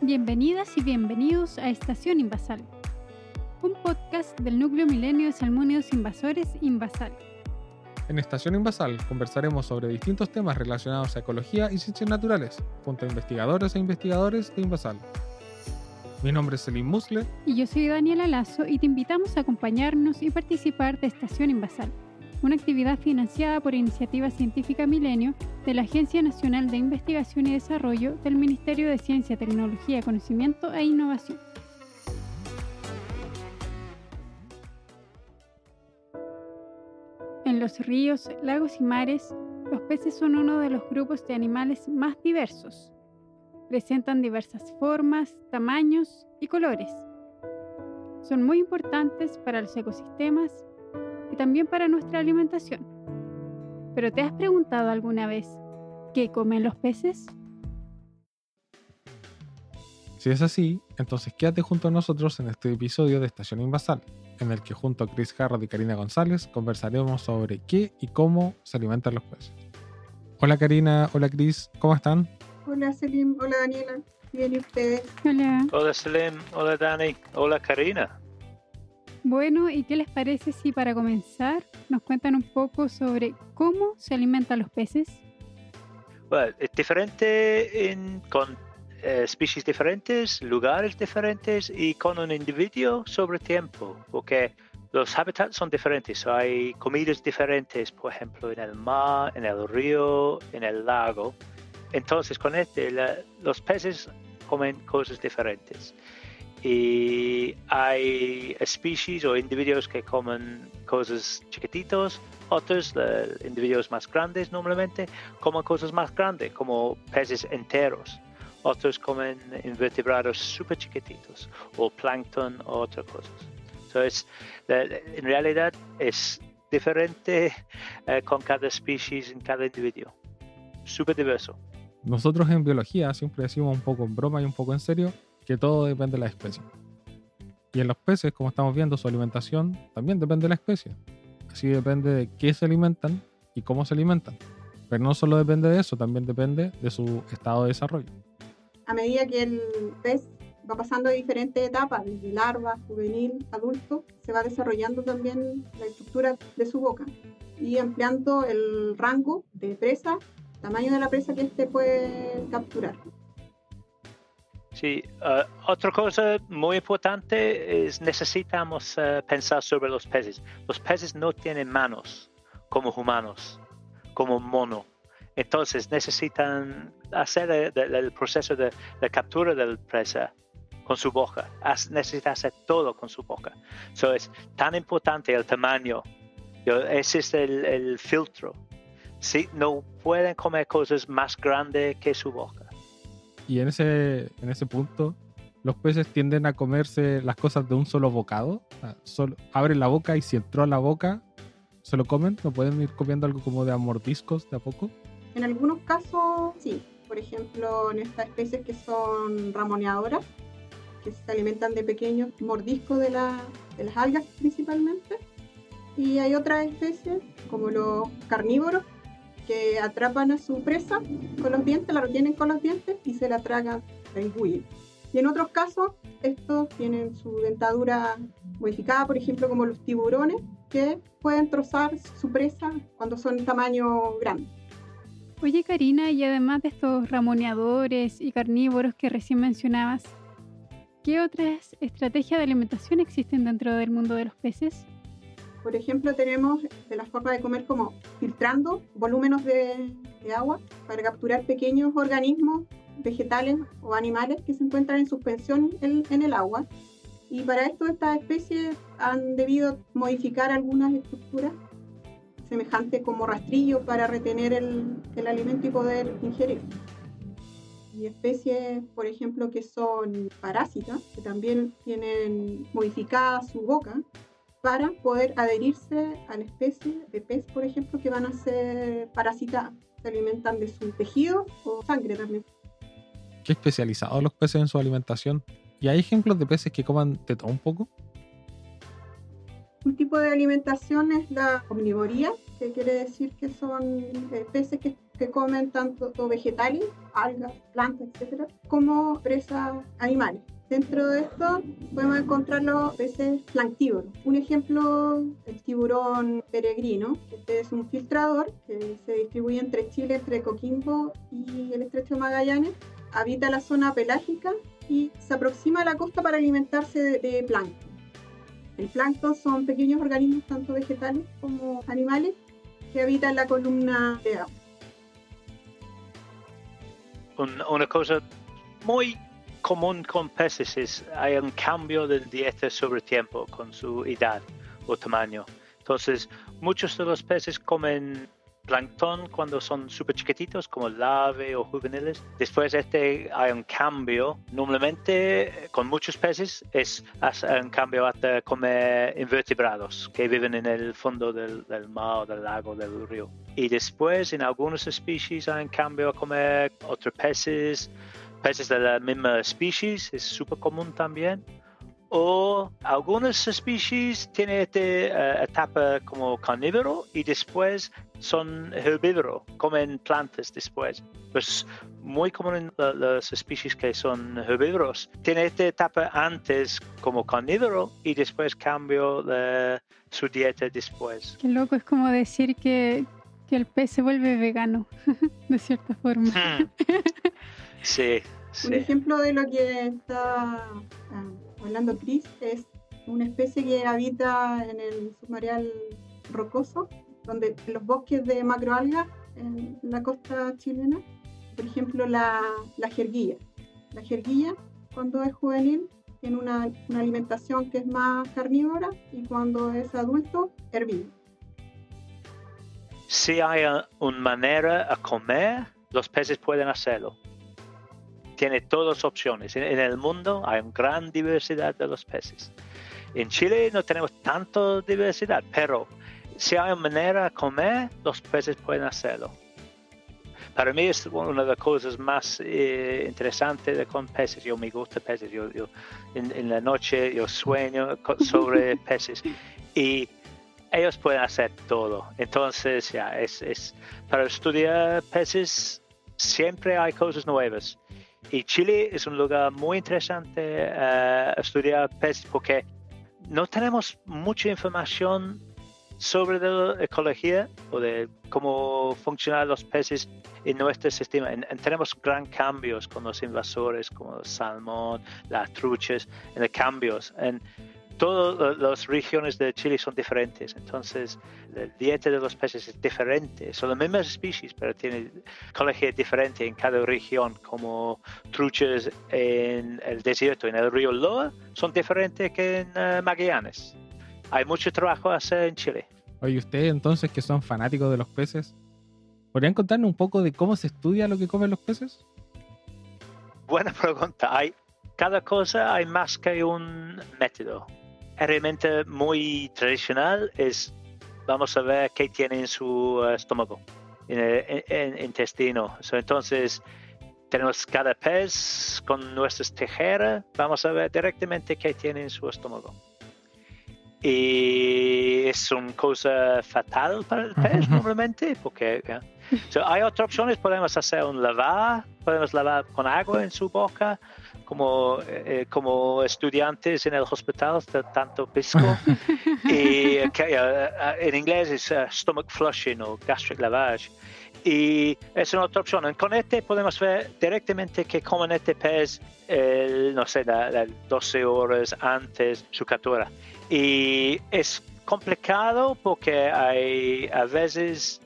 Bienvenidas y bienvenidos a Estación Invasal, un podcast del núcleo milenio de salmónidos invasores Invasal. En Estación Invasal conversaremos sobre distintos temas relacionados a ecología y ciencias naturales, junto a investigadores e investigadores de Invasal. Mi nombre es Selim Musle. Y yo soy Daniela Lazo y te invitamos a acompañarnos y participar de Estación Invasal, una actividad financiada por Iniciativa Científica Milenio de la Agencia Nacional de Investigación y Desarrollo del Ministerio de Ciencia, Tecnología, Conocimiento e Innovación. En los ríos, lagos y mares, los peces son uno de los grupos de animales más diversos. Presentan diversas formas, tamaños y colores. Son muy importantes para los ecosistemas y también para nuestra alimentación. Pero ¿te has preguntado alguna vez qué comen los peces? Si es así, entonces quédate junto a nosotros en este episodio de Estación Invasal, en el que junto a Chris Harrod y Karina González conversaremos sobre qué y cómo se alimentan los peces. Hola Karina, hola Chris, ¿cómo están? Hola Selim, hola Daniela, bien y ustedes. Hola. Hola Selim, hola Dani, hola Karina. Bueno, ¿y qué les parece si para comenzar nos cuentan un poco sobre cómo se alimentan los peces? Bueno, es diferente en, con eh, especies diferentes, lugares diferentes y con un individuo sobre tiempo, porque los hábitats son diferentes. Hay comidas diferentes, por ejemplo, en el mar, en el río, en el lago. Entonces, con este, los peces comen cosas diferentes. Y hay especies o individuos que comen cosas chiquititos, otros, eh, individuos más grandes normalmente, comen cosas más grandes, como peces enteros. Otros comen invertebrados súper chiquititos, o plancton o otras cosas. Entonces, en realidad es diferente eh, con cada especie, en cada individuo. Súper diverso. Nosotros en biología siempre decimos un poco en broma y un poco en serio que todo depende de la especie. Y en los peces, como estamos viendo, su alimentación también depende de la especie. Así depende de qué se alimentan y cómo se alimentan. Pero no solo depende de eso, también depende de su estado de desarrollo. A medida que el pez va pasando diferentes etapas, desde larva, juvenil, adulto, se va desarrollando también la estructura de su boca y ampliando el rango de presa, tamaño de la presa que éste puede capturar. Sí, eh, otra cosa muy importante es necesitamos eh, pensar sobre los peces. Los peces no tienen manos como humanos, como mono. Entonces necesitan hacer el, el- proceso de, de captura del presa con su boca. Necesita hacer todo con su boca. So, es tan importante el tamaño. Ese es el, filtro. Sí, no pueden comer cosas más grandes que su boca. Y en ese, en ese punto, los peces tienden a comerse las cosas de un solo bocado. O sea, solo, abren la boca y si entró a la boca, se lo comen. No pueden ir comiendo algo como de a mordiscos de a poco. En algunos casos, sí. Por ejemplo, en estas especies que son ramoneadoras, que se alimentan de pequeños mordiscos de, la- de las algas principalmente. Y hay otras especies, como los carnívoros, que atrapan a su presa con los dientes, la retienen con los dientes y se la tragan, la engullen. Y en otros casos, estos tienen su dentadura modificada, por ejemplo, como los tiburones, que pueden trozar su presa cuando son tamaño grande. Oye Karina, y además de estos ramoneadores y carnívoros que recién mencionabas, ¿qué otras estrategias de alimentación existen dentro del mundo de los peces? Por ejemplo, tenemos de la forma de comer como filtrando volúmenes de, de agua para capturar pequeños organismos vegetales o animales que se encuentran en suspensión en, en el agua. Y para esto estas especies han debido modificar algunas estructuras semejantes como rastrillos para retener el, el alimento y poder ingerir. Y especies, por ejemplo, que son parásitas, que también tienen modificada su boca para poder adherirse a la especie de pez, por ejemplo, que van a ser parasitadas. Se alimentan de su tejido o sangre también. Qué especializados los peces en su alimentación. ¿Y hay ejemplos de peces que coman de todo un poco? Un tipo de alimentación es la omnivoría, que quiere decir que son eh, peces que que comen tanto vegetales, algas, plantas, etcétera, como presas animales. Dentro de esto podemos encontrar los peces planctívoros. Un ejemplo, el tiburón peregrino. Este es un filtrador que se distribuye entre Chile, entre Coquimbo y el estrecho de Magallanes. Habita la zona pelágica y se aproxima a la costa para alimentarse de, de plancton. El plancton son pequeños organismos tanto vegetales como animales que habitan la columna de agua. Una cosa muy común con peces es hay un cambio de dieta sobre tiempo con su edad o tamaño. Entonces, muchos de los peces comen plancton cuando son súper chiquititos, como larve o juveniles. Después este hay un cambio. Normalmente con muchos peces es un cambio hasta comer invertebrados que viven en el fondo del, del mar, del lago, del río. Y después en algunas especies hay un cambio a comer otros peces, peces de la misma especie, es súper común también. O algunas especies tienen esta uh, etapa como carnívoro y después son herbívoros, comen plantas después. Pues muy común en las especies que son herbívoros. Tiene esta etapa antes como carnívoro y después cambio de su dieta después. Qué loco, es como decir que, que el pez se vuelve vegano, de cierta forma. Hmm. Sí, sí. Un ejemplo de lo que está ah, hablando Chris es una especie que habita en el submareal rocoso, donde los bosques de macroalgas en la costa chilena, por ejemplo la, la jerguilla. La jerguilla, cuando es juvenil, tiene una, una alimentación que es más carnívora y cuando es adulto, herbívoro. Si hay uh, una manera a comer, los peces pueden hacerlo. Tiene todas opciones. En, en el mundo hay una gran diversidad de los peces. En Chile no tenemos tanta diversidad, pero si hay una manera a comer, los peces pueden hacerlo. Para mí es una de las cosas más eh, interesantes de con peces. Yo me gusta peces. Yo, yo en, en la noche yo sueño sobre peces y ellos pueden hacer todo. Entonces ya es, es para estudiar peces siempre hay cosas nuevas. Y Chile es un lugar muy interesante eh, estudiar peces porque no tenemos mucha información sobre la ecología o de cómo funcionan los peces en nuestro sistema. En- en- tenemos gran cambios con los invasores como el salmón, las truchas, en los cambios. En todas las regiones de Chile son diferentes, entonces la dieta de los peces es diferente. Son las mismas especies, pero tiene ecología diferente en cada región, como truchas en el desierto, en el río Loa, son diferentes que en eh, Magallanes. Hay mucho trabajo a hacer en Chile. Oye, ustedes entonces que son fanáticos de los peces, ¿podrían contarnos un poco de cómo se estudia lo que comen los peces? Buena pregunta. Hay, cada cosa hay más que un método. Realmente muy tradicional es, vamos a ver qué tiene en su eh, estómago, en el en- en- intestino. So, entonces, tenemos cada pez con nuestras tijeras, vamos a ver directamente qué tiene en su estómago. Y es una cosa fatal para el pez normalmente, porque. So, hay otras opciones, podemos hacer un lavar, podemos lavar con agua en su boca, como, eh, como estudiantes en el hospital tanto pisco. y eh, eh, en inglés es eh, stomach flushing o gastric lavage. Y es una otra opción. Con este podemos ver directamente que comen este pez, el, no sé, la- la 12 horas antes su captura. Y es complicado porque hay a veces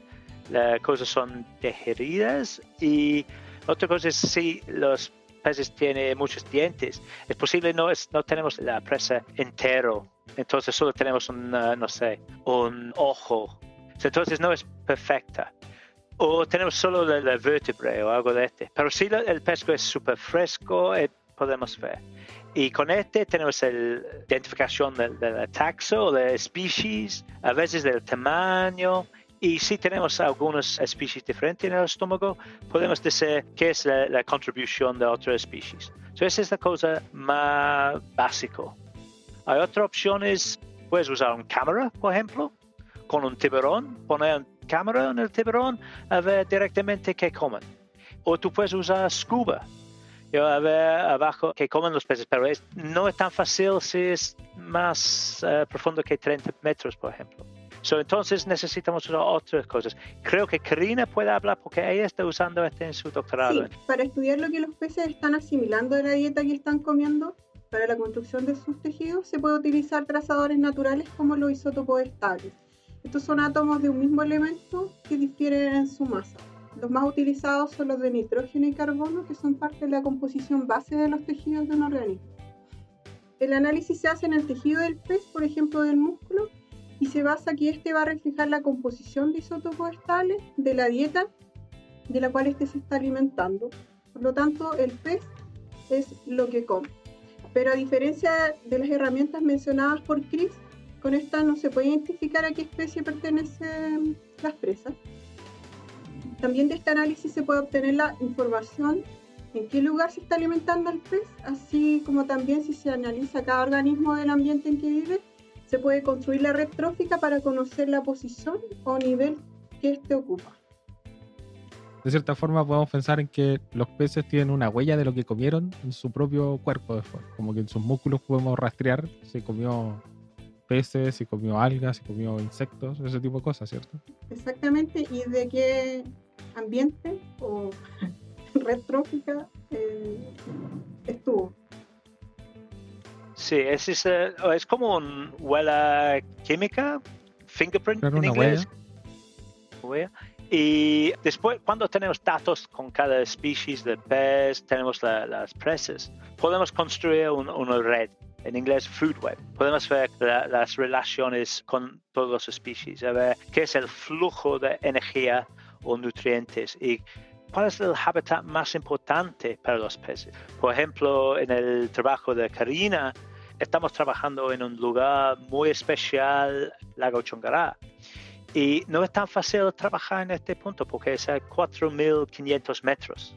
las cosas son digeridas y otra cosa es si los peces tienen muchos dientes. Es posible no es, no tenemos la presa entero, entonces solo tenemos un, uh, no sé, un ojo. Entonces no es perfecta. O tenemos solo la, la vértebra o algo de este. Pero si la- el pesco es súper fresco, eh, podemos ver. Y con este tenemos la identificación del, del taxo de species, a veces del tamaño. Y si tenemos algunas especies diferentes en el estómago, podemos decir qué es la, la contribución de otras especies. So, esa es la cosa más básica. Hay otras opciones, puedes usar una cámara, por ejemplo, con un tiburón, poner un cámara en el tiburón a ver directamente qué comen. O tú puedes usar scuba, a ver abajo qué comen los peces, pero no es tan fácil si es más eh, profundo que 30 metros, por ejemplo. Entonces necesitamos otras cosas. Creo que Karina puede hablar porque ella está usando este en su doctorado. Sí, para estudiar lo que los peces están asimilando de la dieta que están comiendo, para la construcción de sus tejidos se puede utilizar trazadores naturales como los isótopos estables. Estos son átomos de un mismo elemento que difieren en su masa. Los más utilizados son los de nitrógeno y carbono, que son parte de la composición base de los tejidos de un organismo. El análisis se hace en el tejido del pez, por ejemplo del músculo, y se basa que este va a reflejar la composición de isótopos estables de la dieta de la cual este se está alimentando. Por lo tanto, el pez es lo que come. Pero a diferencia de las herramientas mencionadas por Chris, con esta no se puede identificar a qué especie pertenecen las presas. También de este análisis se puede obtener la información en qué lugar se está alimentando el pez, así como también si se analiza cada organismo del ambiente en que vive, se puede construir la red trófica para conocer la posición o nivel que éste ocupa de cierta forma podemos pensar en que los peces tienen una huella de lo que comieron en su propio cuerpo después. Como que en sus músculos podemos rastrear si comió peces, si comió algas, si comió insectos, ese tipo de cosas, ¿cierto? Exactamente, y de qué ambiente o red trófica eh, estuvo. Sí, es, es, eh, es como una huella química, fingerprint en inglés. Huella y después, cuando tenemos datos con cada especie de pez, tenemos las presas, podemos construir una red, en inglés food web. Podemos ver las relaciones con todas las especies, a ver qué es el flujo de energía o nutrientes y cuál es el hábitat más importante para los peces. Por ejemplo, en el trabajo de Karina, estamos trabajando en un lugar muy especial, Lago Chongará. Y no es tan fácil trabajar en este punto porque es a 4.500 metros.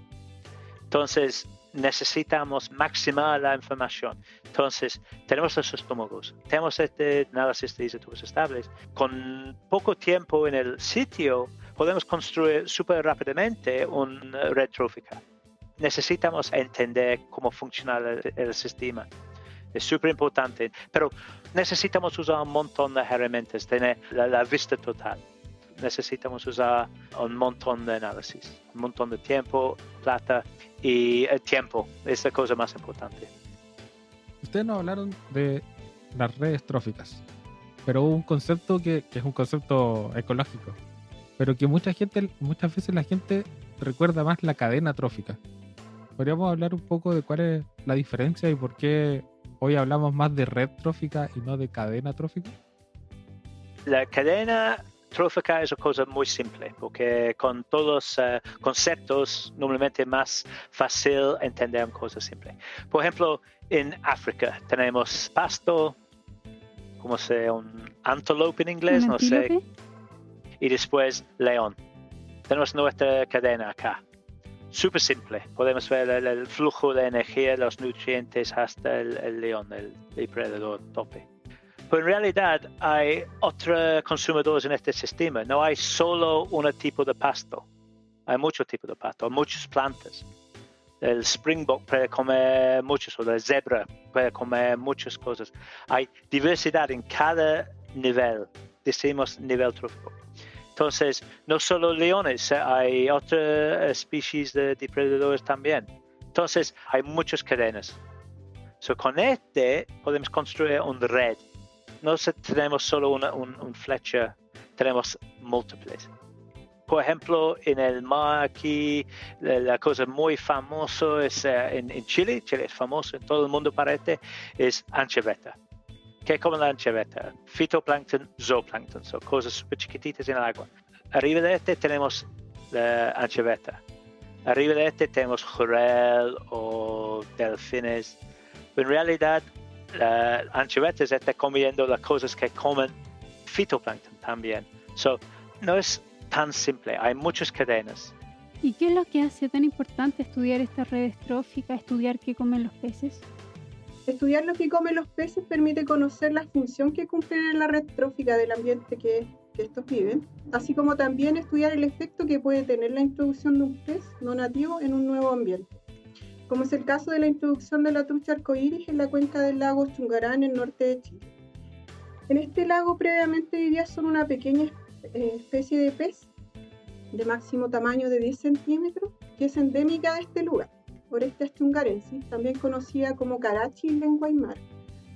Entonces necesitamos maximar la información. Entonces tenemos los estómagos, tenemos este análisis de isótopos estables. Con poco tiempo en el sitio podemos construir súper rápidamente una red trófica. Necesitamos entender cómo funciona el sistema es súper importante, pero necesitamos usar un montón de herramientas, tener la, vista total. Necesitamos usar un montón de análisis, un montón de tiempo, plata y el tiempo es la cosa más importante. Ustedes nos hablaron de las redes tróficas, pero un concepto que, que es un concepto ecológico, pero que mucha gente, muchas veces la gente recuerda más la cadena trófica. ¿Podríamos hablar un poco de cuál es la diferencia y por qué hoy hablamos más de red trófica y no de cadena trófica? La cadena trófica es una cosa muy simple, porque con todos los eh, conceptos normalmente más fácil entender cosas simples. Por ejemplo, en África tenemos pasto, como se un antelope en inglés, no sé, y después león. Tenemos nuestra cadena acá súper simple. Podemos ver el, flujo de energía, los nutrientes hasta el, león, el depredador tope. Pero en realidad hay otros consumidores en este sistema. No hay solo un tipo de pasto. Hay muchos tipos de pasto, muchas plantas. El springbok puede comer muchas, o la zebra puede comer muchas cosas. Hay diversidad en cada nivel. Decimos nivel trófico. Entonces, no solo leones, hay otras especies de depredadores también. Entonces, hay muchas cadenas. So, con este podemos construir una red. No tenemos solo una un, flecha, tenemos múltiples. Por ejemplo, en el mar aquí, la cosa muy famosa es eh, en, Chile, Chile es famoso, en todo el mundo parece, es anchoveta. ¿Qué como la anchoveta? Fitoplancton, zooplancton, son cosas súper chiquititas en el agua. Arriba de este tenemos la anchoveta. Arriba de este tenemos jurel o delfines. En realidad, la anchoveta está comiendo las cosas que comen fitoplancton también. So, no es tan simple, hay muchas cadenas. ¿Y qué es lo que hace tan importante estudiar estas redes tróficas, estudiar qué comen los peces? Estudiar lo que comen los peces permite conocer la función que cumplen en la red trófica del ambiente que que estos viven, así como también estudiar el efecto que puede tener la introducción de un pez no nativo en un nuevo ambiente, como es el caso de la introducción de la trucha arcoíris en la cuenca del lago Chungará en el norte de Chile. En este lago previamente vivía solo una pequeña eh, especie de pez de máximo tamaño de 10 centímetros que es endémica de este lugar, Orestes chungarensis, también conocida como carachi en lengua aymara.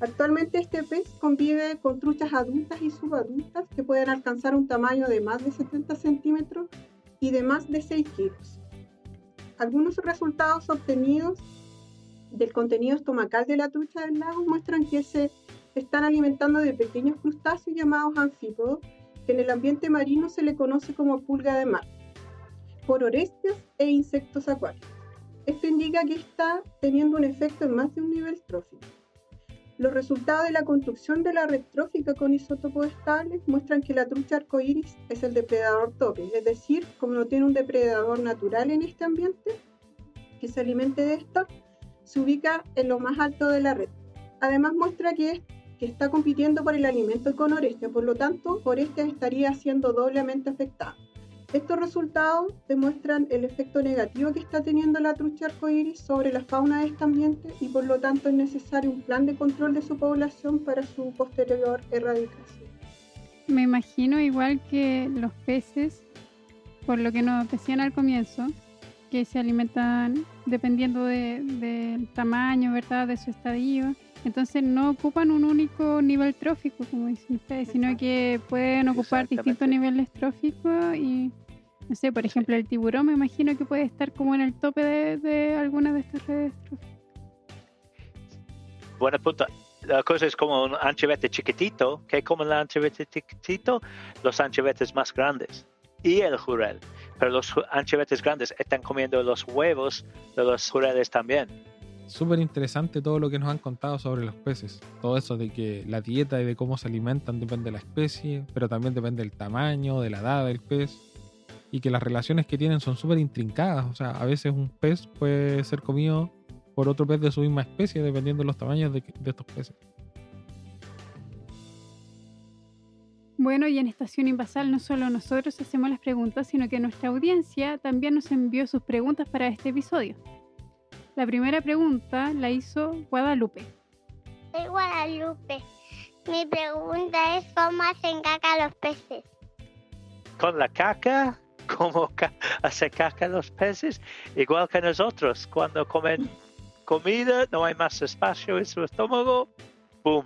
Actualmente este pez convive con truchas adultas y subadultas que pueden alcanzar un tamaño de más de 70 centímetros y de más de 6 kilos. Algunos resultados obtenidos del contenido estomacal de la trucha del lago muestran que se están alimentando de pequeños crustáceos llamados anfípodos, que en el ambiente marino se le conoce como pulga de mar, por orestias e insectos acuáticos. Indica que está teniendo un efecto en más de un nivel trófico. Los resultados de la construcción de la red trófica con isótopos estables muestran que la trucha arcoíris es el depredador tope, es decir, como no tiene un depredador natural en este ambiente que se alimente de esta, se ubica en lo más alto de la red. Además muestra que, que está compitiendo por el alimento con Orestia, por lo tanto, Orestia estaría siendo doblemente afectada. Estos resultados demuestran el efecto negativo que está teniendo la trucha arcoíris sobre la fauna de este ambiente y por lo tanto es necesario un plan de control de su población para su posterior erradicación. Me imagino igual que los peces, por lo que nos decían al comienzo, que se alimentan dependiendo del tamaño, ¿verdad?, de su estadio. Entonces no ocupan un único nivel trófico, como dicen ustedes, sino que pueden ocupar distintos niveles tróficos y, no sé, por ejemplo, el tiburón me imagino que puede estar como en el tope de, de alguna de estas redes tróficas. Buena punto. La cosa es como un anchovete chiquitito, que como el anchovete chiquitito, los anchovetes más grandes y el jurel. Pero los anchovetes grandes están comiendo los huevos de los jureles también súper interesante todo lo que nos han contado sobre los peces. Todo eso de que la dieta y de cómo se alimentan depende de la especie, pero también depende del tamaño, de la edad del pez. Y que las relaciones que tienen son súper intrincadas. O sea, a veces un pez puede ser comido por otro pez de su misma especie, dependiendo de los tamaños de, de estos peces. Bueno, y en Estación Invasal no solo nosotros hacemos las preguntas, sino que nuestra audiencia también nos envió sus preguntas para este episodio. La primera pregunta la hizo Guadalupe. Soy Guadalupe. Mi pregunta es cómo hacen caca los peces. Con la caca, ¿cómo hacen caca los peces? Igual que nosotros, cuando comen comida, no hay más espacio en su estómago, ¡boom!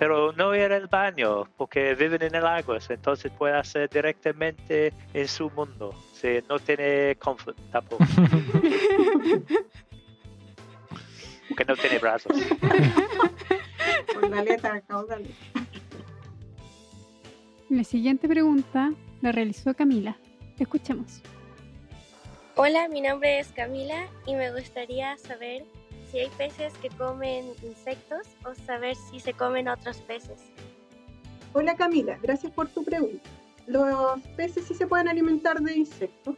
Pero no ir al baño, porque viven en el agua, entonces puede hacer directamente en su mundo. Si no tiene conflicto tampoco. que no tiene brazos. La siguiente pregunta la realizó Camila. Escuchemos. Hola, mi nombre es Camila y me gustaría saber si hay peces que comen insectos o saber si se comen otros peces. Hola Camila, gracias por tu pregunta. Los peces sí se pueden alimentar de insectos,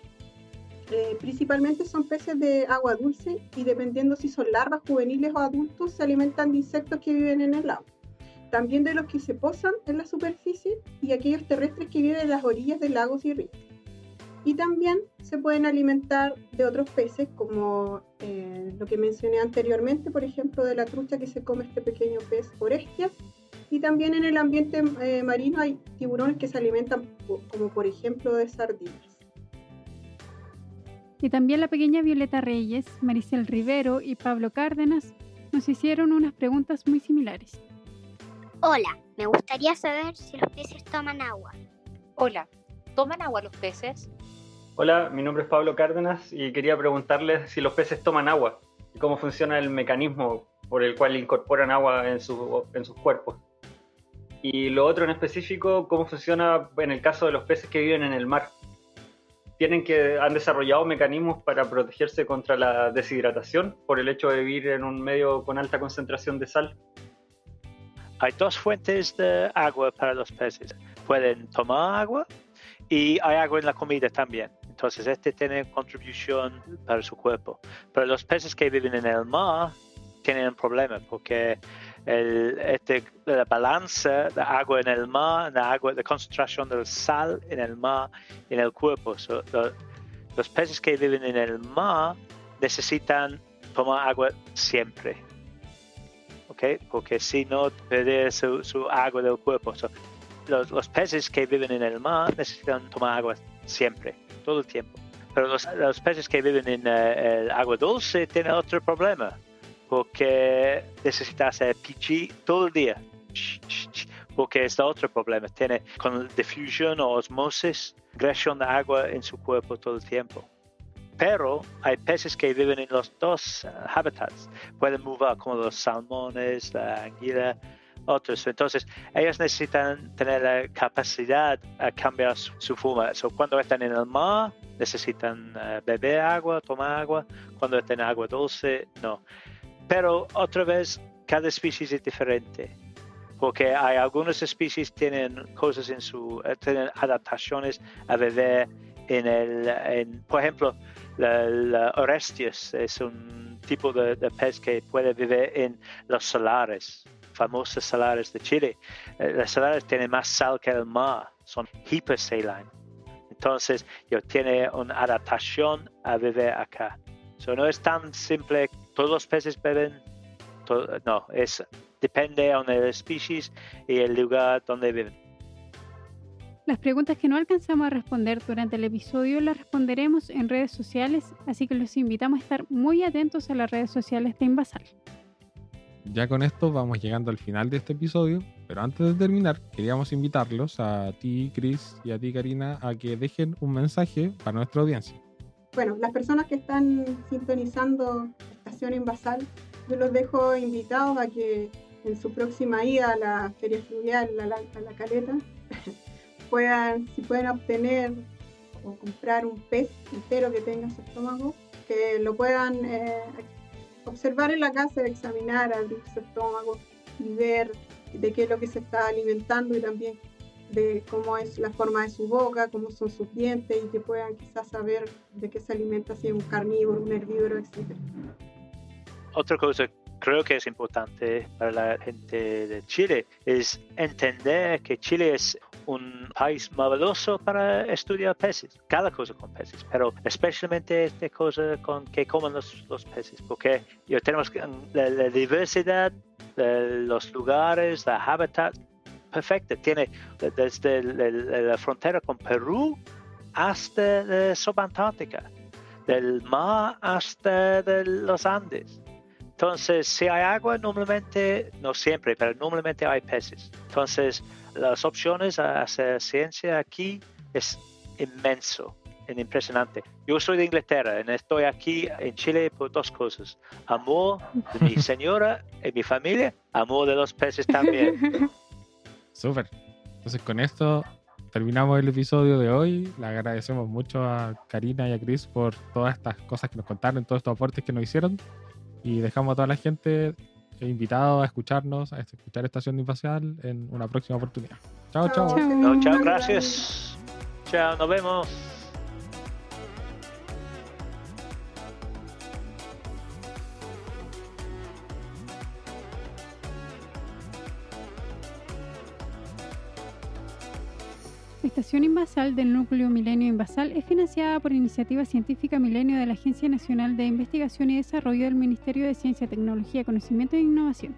eh, principalmente son peces de agua dulce y dependiendo si son larvas, juveniles o adultos, se alimentan de insectos que viven en el agua. También de los que se posan en la superficie y aquellos terrestres que viven en las orillas de lagos y ríos. Y también se pueden alimentar de otros peces, como eh, lo que mencioné anteriormente, por ejemplo, de la trucha que se come este pequeño pez orestia. Y también en el ambiente eh, marino hay tiburones que se alimentan, como por ejemplo, de sardinas. Y también la pequeña Violeta Reyes, Maricel Rivero y Pablo Cárdenas nos hicieron unas preguntas muy similares. Hola, me gustaría saber si los peces toman agua. Hola, ¿toman agua los peces? Hola, mi nombre es Pablo Cárdenas y quería preguntarles si los peces toman agua y cómo funciona el mecanismo por el cual incorporan agua en, en sus cuerpos. Y lo otro en específico, cómo funciona en el caso de los peces que viven en el mar tienen que han desarrollado mecanismos para protegerse contra la deshidratación por el hecho de vivir en un medio con alta concentración de sal. Hay dos fuentes de agua para los peces. Pueden tomar agua y hay agua en la comida también. Entonces, este tiene contribución para su cuerpo. Pero los peces que viven en el mar tienen un problema porque el, este, la balanza de agua en el mar, la, agua, la concentración del sal en el mar, en el cuerpo. So, lo- los peces que viven en el mar necesitan tomar agua siempre. ¿Ok? Porque si no, perder su, su agua del cuerpo. Los, los peces que viven en el mar necesitan tomar agua siempre, todo el tiempo. Pero los, los peces que viven en eh, el agua dulce tienen otro problema, porque necesitan hacer pichi todo el día. Porque es otro problema. Tiene con difusión o osmosis, agresión de agua en su cuerpo todo el tiempo. Pero hay peces que viven en los dos hábitats. Pueden mover como los salmones, la anguila, otros. Entonces, ellos necesitan tener la capacidad a cambiar su, su forma. So, cuando están en el mar, necesitan eh, beber agua, tomar agua. Cuando están en agua dulce, no. Pero otra vez, cada especie es diferente. Porque hay algunas especies tienen cosas en su, eh, tienen adaptaciones a beber en el, en, por ejemplo, la, la Orestias es un tipo de, de pez que puede vivir en los salares, famosos salares de Chile. Eh, Los salares tienen más sal que el mar, son hipersaline. Entonces, yo tiene una adaptación a vivir acá. So, no es tan simple, todos los peces beben, to- no, es depende de la especie y el lugar donde viven. Las preguntas que no alcanzamos a responder durante el episodio las responderemos en redes sociales, así que los invitamos a estar muy atentos a las redes sociales de Invasal. Ya con esto vamos llegando al final de este episodio, pero antes de terminar queríamos invitarlos a ti, Chris, y a ti, Karina, a que dejen un mensaje para nuestra audiencia. Bueno, las personas que están sintonizando Invasal, yo los dejo invitados a que en su próxima ida a la Feria Fluvial, a la, a la Caleta, puedan, si pueden obtener o comprar un pez entero que tenga su estómago, que lo puedan eh, observar en la casa, examinar, abrir su estómago y ver de qué es lo que se está alimentando y también de cómo es la forma de su boca, cómo son sus dientes y que puedan quizás saber de qué se alimenta, si es un carnívoro, un herbívoro, etc. Otra cosa creo que es importante para la gente de Chile es entender que Chile es un país maravilloso para estudiar peces, cada cosa con peces, pero especialmente esta cosa con que comen los, peces, porque tenemos que- la, diversidad de los lugares, la hábitat perfecta, tiene desde la, frontera con Perú hasta la subantártica, del mar hasta de los Andes. Entonces, si hay agua, normalmente, no siempre, pero normalmente hay peces. Entonces, las opciones a hacer ciencia aquí es inmenso, es impresionante. Yo soy de Inglaterra y estoy aquí en Chile por dos cosas. Amor de mi señora y mi familia, amor de los peces también. Súper. Entonces con esto terminamos el episodio de hoy. Le agradecemos mucho a Karina y a Chris por todas estas cosas que nos contaron, todos estos aportes que nos hicieron. Y dejamos a toda la gente invitada a escucharnos, a escuchar Estación Invasial en una próxima oportunidad. Chao, chao. Chao. No, chao, gracias. Chao, nos vemos. Estación Invasal del Núcleo Milenio Invasal es financiada por Iniciativa Científica Milenio de la Agencia Nacional de Investigación y Desarrollo del Ministerio de Ciencia, Tecnología, Conocimiento e Innovación.